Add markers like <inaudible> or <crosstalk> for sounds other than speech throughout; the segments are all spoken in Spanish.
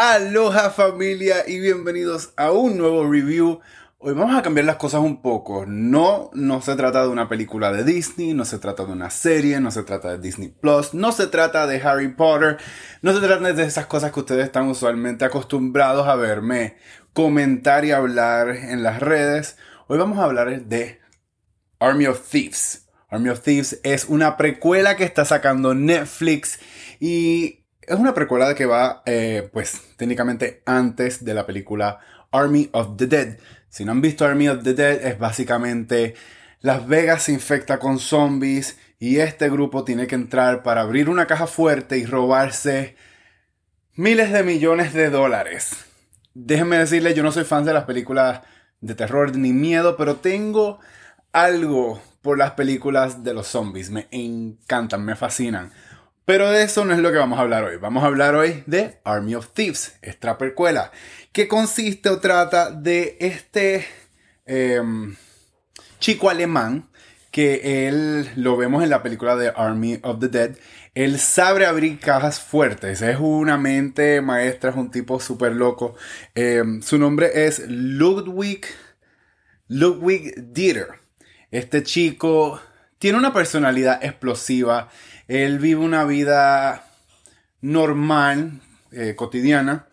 Aloha familia y bienvenidos a un nuevo review. Hoy vamos a cambiar las cosas un poco. No, no se trata de una película de Disney, no se trata de una serie, no se trata de Disney Plus, no se trata de Harry Potter, no se trata de esas cosas que ustedes están usualmente acostumbrados a verme comentar y hablar en las redes. Hoy vamos a hablar de Army of Thieves. Army of Thieves es una precuela que está sacando Netflix y es una precuela que va, eh, pues, técnicamente antes de la película Army of the Dead. Si no han visto Army of the Dead, es básicamente Las Vegas se infecta con zombies y este grupo tiene que entrar para abrir una caja fuerte y robarse miles de millones de dólares. Déjenme decirles, yo no soy fan de las películas de terror ni miedo, pero tengo algo por las películas de los zombies. Me encantan, me fascinan. Pero de eso no es lo que vamos a hablar hoy. Vamos a hablar hoy de Army of Thieves, esta que consiste o trata de este em, chico alemán que él lo vemos en la película de Army of the Dead. Él sabe abrir cajas fuertes, es una mente maestra, es un tipo súper loco. Em, su nombre es Ludwig, Ludwig Dieter. Este chico tiene una personalidad explosiva él vive una vida normal, eh, cotidiana,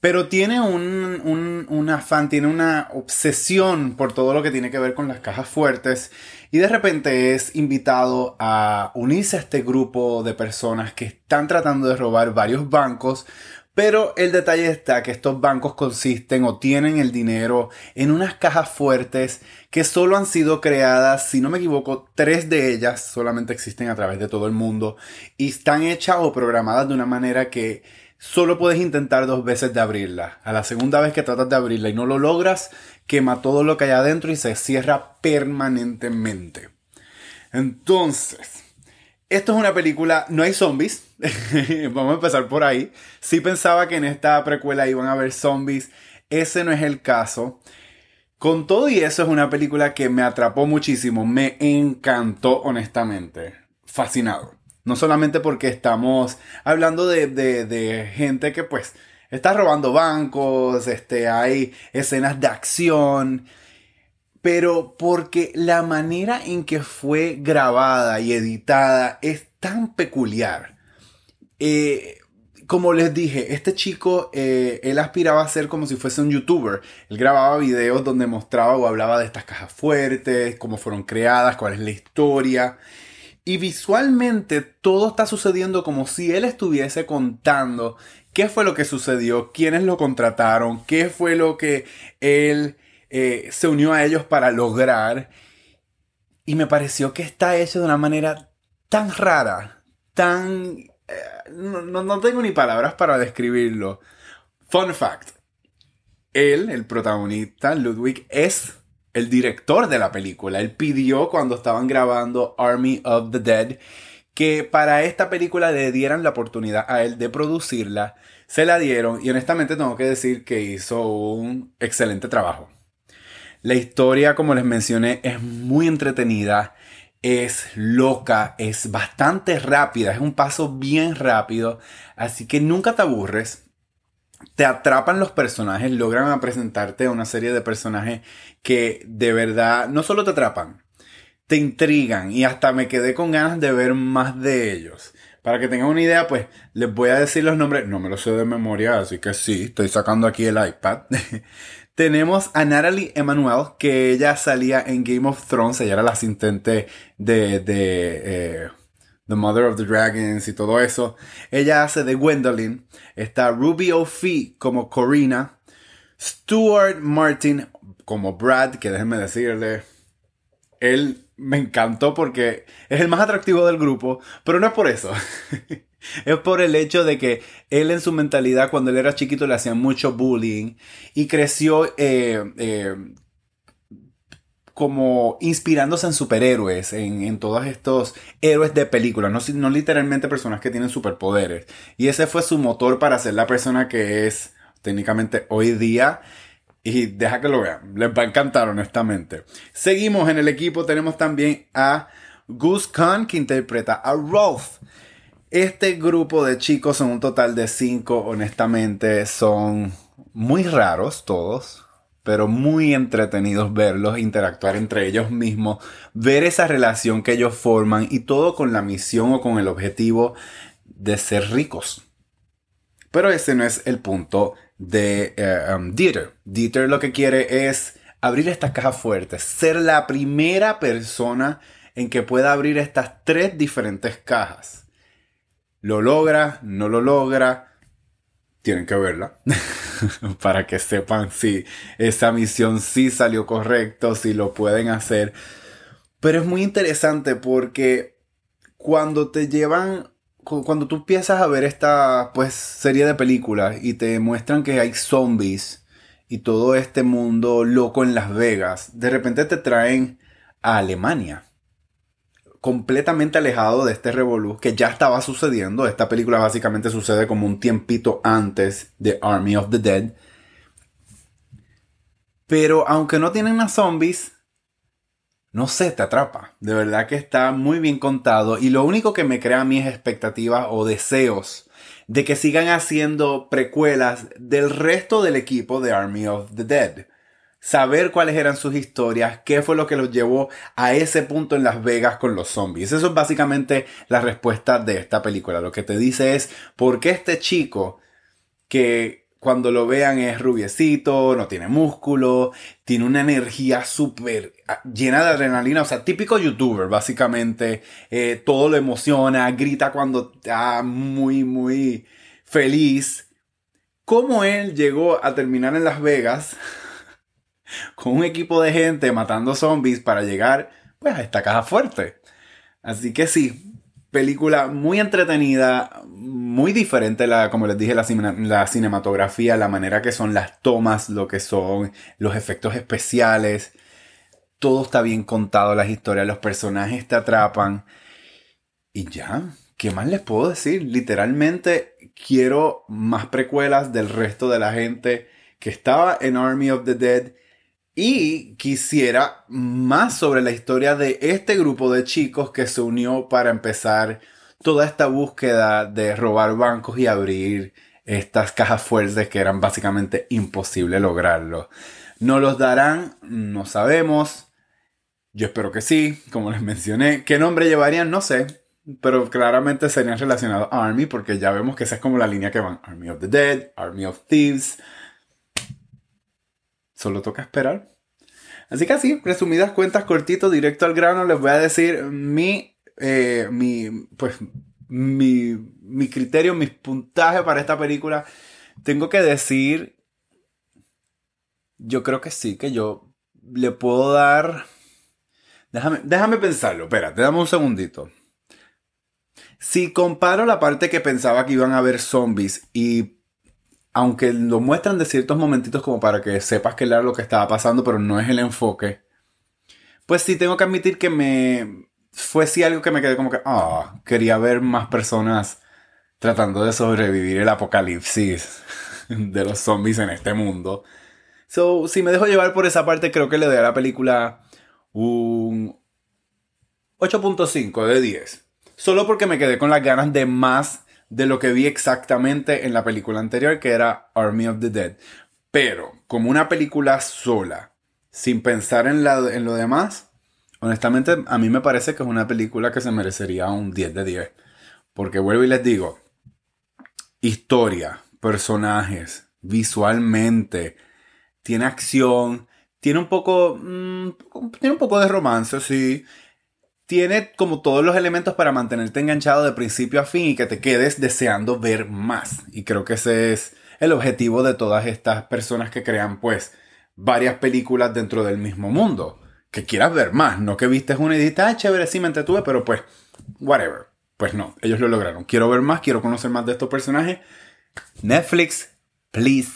pero tiene un, un, afán, tiene una obsesión por todo lo que tiene que ver con las cajas fuertes y de repente es invitado a unirse a este grupo de personas que están tratando de robar varios bancos pero el detalle está que estos bancos consisten o tienen el dinero en unas cajas fuertes que solo han sido creadas, si no me equivoco, tres de ellas solamente existen a través de todo el mundo y están hechas o programadas de una manera que solo puedes intentar dos veces de abrirla. A la segunda vez que tratas de abrirla y no lo logras, quema todo lo que hay adentro y se cierra permanentemente. Entonces, esto es una película, no hay zombies. <laughs> Vamos a empezar por ahí. Sí pensaba que en esta precuela iban a haber zombies. Ese no es el caso. Con todo y eso es una película que me atrapó muchísimo. Me encantó honestamente. Fascinado. No solamente porque estamos hablando de, de gente que pues está robando bancos, este, hay escenas de acción pero porque la manera en que fue grabada y editada es tan peculiar. Eh, como les dije, este chico, eh, él aspiraba a ser como si fuese un youtuber. Él grababa videos donde mostraba o hablaba de estas cajas fuertes, cómo fueron creadas, cuál es la historia. Y visualmente todo está sucediendo como si él estuviese contando qué fue lo que sucedió, quiénes lo contrataron, qué fue lo que él eh, se unió a ellos para lograr. Y me pareció que está hecho de una manera tan rara, tan... Eh, no, tengo ni palabras para describirlo. Fun fact. Él, el protagonista, Ludwig, es el director de la película. Él pidió cuando estaban grabando Army of the Dead que para esta película le dieran la oportunidad a él de producirla. Se la dieron y honestamente tengo que decir que hizo un excelente trabajo. La historia, como les mencioné, es muy entretenida, es loca, es bastante rápida, es un paso bien rápido, así que nunca te aburres. Te atrapan los personajes, logran presentarte una serie de personajes que de verdad no solo te atrapan, te intrigan y hasta me quedé con ganas de ver más de ellos. Para que tengan una idea, pues les voy a decir los nombres. No me los sé de memoria, así que sí, estoy sacando aquí el iPad. <laughs> Tenemos a Natalie Emanuel, que ella salía en Game of Thrones, ella era la asistente de, de eh, The Mother of the Dragons y todo eso. Ella hace de Gwendolyn. Está Ruby O'Fee como Corina. Stuart Martin como Brad, que déjenme decirle, él me encantó porque es el más atractivo del grupo, pero no es por eso. <laughs> <laughs> es por el hecho de que él en su mentalidad cuando él era chiquito le hacían mucho bullying y creció eh, eh, como inspirándose en superhéroes, en, todos estos héroes de películas, no, no literalmente personas que tienen superpoderes. Y ese fue su motor para ser la persona que es técnicamente hoy día. Y deja que lo vean, les va a encantar honestamente. Seguimos en el equipo, tenemos también a Gus Khan que interpreta a Rolf. Este grupo de chicos son un total de cinco, honestamente son muy raros todos, pero muy entretenidos verlos interactuar entre ellos mismos, ver esa relación que ellos forman y todo con la misión o con el objetivo de ser ricos. Pero ese no es el punto de eh, um, Dieter. Dieter lo que quiere es abrir estas cajas fuertes, ser la primera persona en que pueda abrir estas tres diferentes cajas. Lo logra, no lo logra, tienen que verla <laughs> para que sepan si esa misión sí salió correcto, si lo pueden hacer. Pero es muy interesante porque cuando te llevan, cuando tú empiezas a ver esta pues serie de películas y te muestran que hay zombies y todo este mundo loco en Las Vegas, de repente te traen a Alemania completamente alejado de este revolú que ya estaba sucediendo. Esta película básicamente sucede como un tiempito antes de Army of the Dead. Pero aunque no tienen a zombies, no sé, te atrapa. De verdad que está muy bien contado. Y lo único que me crea a mí es expectativas o deseos de que sigan haciendo precuelas del resto del equipo de Army of the Dead saber cuáles eran sus historias, qué fue lo que los llevó a ese punto en Las Vegas con los zombies. Eso es básicamente la respuesta de esta película. Lo que te dice es por qué este chico que cuando lo vean es rubiecito, no tiene músculo, tiene una energía súper ah, llena de adrenalina, o sea, típico youtuber, básicamente, eh, todo lo emociona, grita cuando está muy, muy feliz. ¿Cómo él llegó a terminar en Las Vegas? <laughs> con un equipo de gente matando zombies para llegar pues a esta caja fuerte. Así que sí, película muy entretenida, muy diferente, la, como les dije, la, la, cinematografía, la manera que son las tomas, lo que son los efectos especiales. Todo está bien contado, las historias, los personajes te atrapan. Y ya, ¿qué más les puedo decir? Literalmente quiero más precuelas del resto de la gente que estaba en Army of the Dead y quisiera más sobre la historia de este grupo de chicos que se unió para empezar toda esta búsqueda de robar bancos y abrir estas cajas fuertes que eran básicamente imposible lograrlo. ¿No los darán? No sabemos. Yo espero que sí, como les mencioné. ¿Qué nombre llevarían? No sé. Pero claramente serían relacionados a Army porque ya vemos que esa es como la línea que van. Army of the Dead, Army of Thieves. Solo toca esperar. Así que así, resumidas cuentas, cortito, directo al grano, les voy a decir mi, eh, mi, pues, mi, mi criterio, mis puntajes para esta película. Tengo que decir, yo creo que sí, que yo le puedo dar... Déjame, déjame pensarlo, espérate, dame un segundito. Si comparo la parte que pensaba que iban a haber zombies y aunque lo muestran de ciertos momentitos como para que sepas que era lo que estaba pasando, pero no es el enfoque, pues sí tengo que admitir que me fue sí algo que me quedé como que, ah, quería ver más personas tratando de sobrevivir el apocalipsis <laughs> de los zombies en este mundo. So, si me dejo llevar por esa parte, creo que le doy a la película un 8.5 de 10. Solo porque me quedé con las ganas de más de lo que vi exactamente en la película anterior, que era Army of the Dead. Pero, como una película sola, sin pensar en, en lo demás, honestamente a mí me parece que es una película que se merecería un 10 de 10. Porque vuelvo y les digo, historia, personajes, visualmente, tiene acción, tiene un poco, mm, tiene un poco de romance, sí tiene como todos los elementos para mantenerte enganchado de principio a fin y que te quedes deseando ver más. Y creo que ese es el objetivo de todas estas personas que crean pues varias películas dentro del mismo mundo. Que quieras ver más, no que vistes una y dijiste, ah, chévere, sí me entretuve, pero pues, whatever. Pues no, ellos lo lograron. Quiero ver más, quiero conocer más de estos personajes. Netflix, please,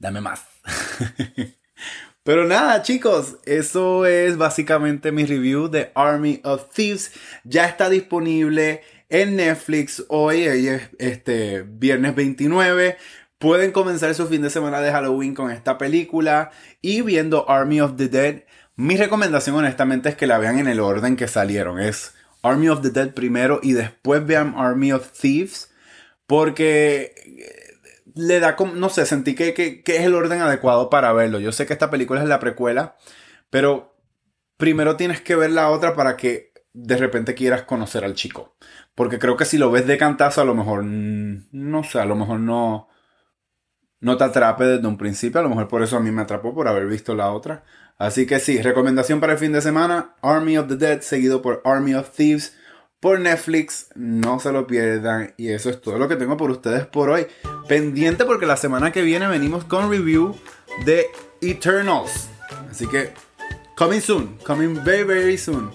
dame más. <laughs> Pero nada, chicos, eso es básicamente mi review de Army of Thieves. Ya está disponible en Netflix hoy, este viernes 29. Pueden comenzar su fin de semana de Halloween con esta película y viendo Army of the Dead. Mi recomendación honestamente es que la vean en el orden que salieron. Es Army of the Dead primero y después vean Army of Thieves. Porque le da como, no sé, sentí que, que, es el orden adecuado para verlo. Yo sé que esta película es la precuela, pero primero tienes que ver la otra para que de repente quieras conocer al chico. Porque creo que si lo ves de cantazo, a lo mejor, no sé, a lo mejor no, no te atrape desde un principio. A lo mejor por eso a mí me atrapó, por haber visto la otra. Así que sí, recomendación para el fin de semana, Army of the Dead, seguido por Army of Thieves por Netflix. No se lo pierdan. Y eso es todo lo que tengo por ustedes por hoy. Pendiente porque la semana que viene venimos con review de Eternals. Así que, coming soon. Coming very, very soon.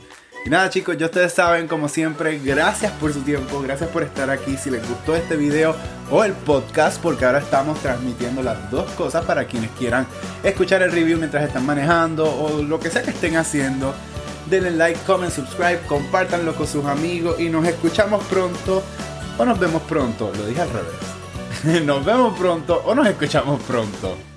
Y nada chicos, ya ustedes saben, como siempre, gracias por su tiempo, gracias por estar aquí. Si les gustó este video o el podcast, porque ahora estamos transmitiendo las dos cosas para quienes quieran escuchar el review mientras están manejando o lo que sea que estén haciendo denle like, comment, subscribe, compártanlo con sus amigos y nos escuchamos pronto o nos vemos pronto. Lo dije al revés. <laughs> nos vemos pronto o nos escuchamos pronto.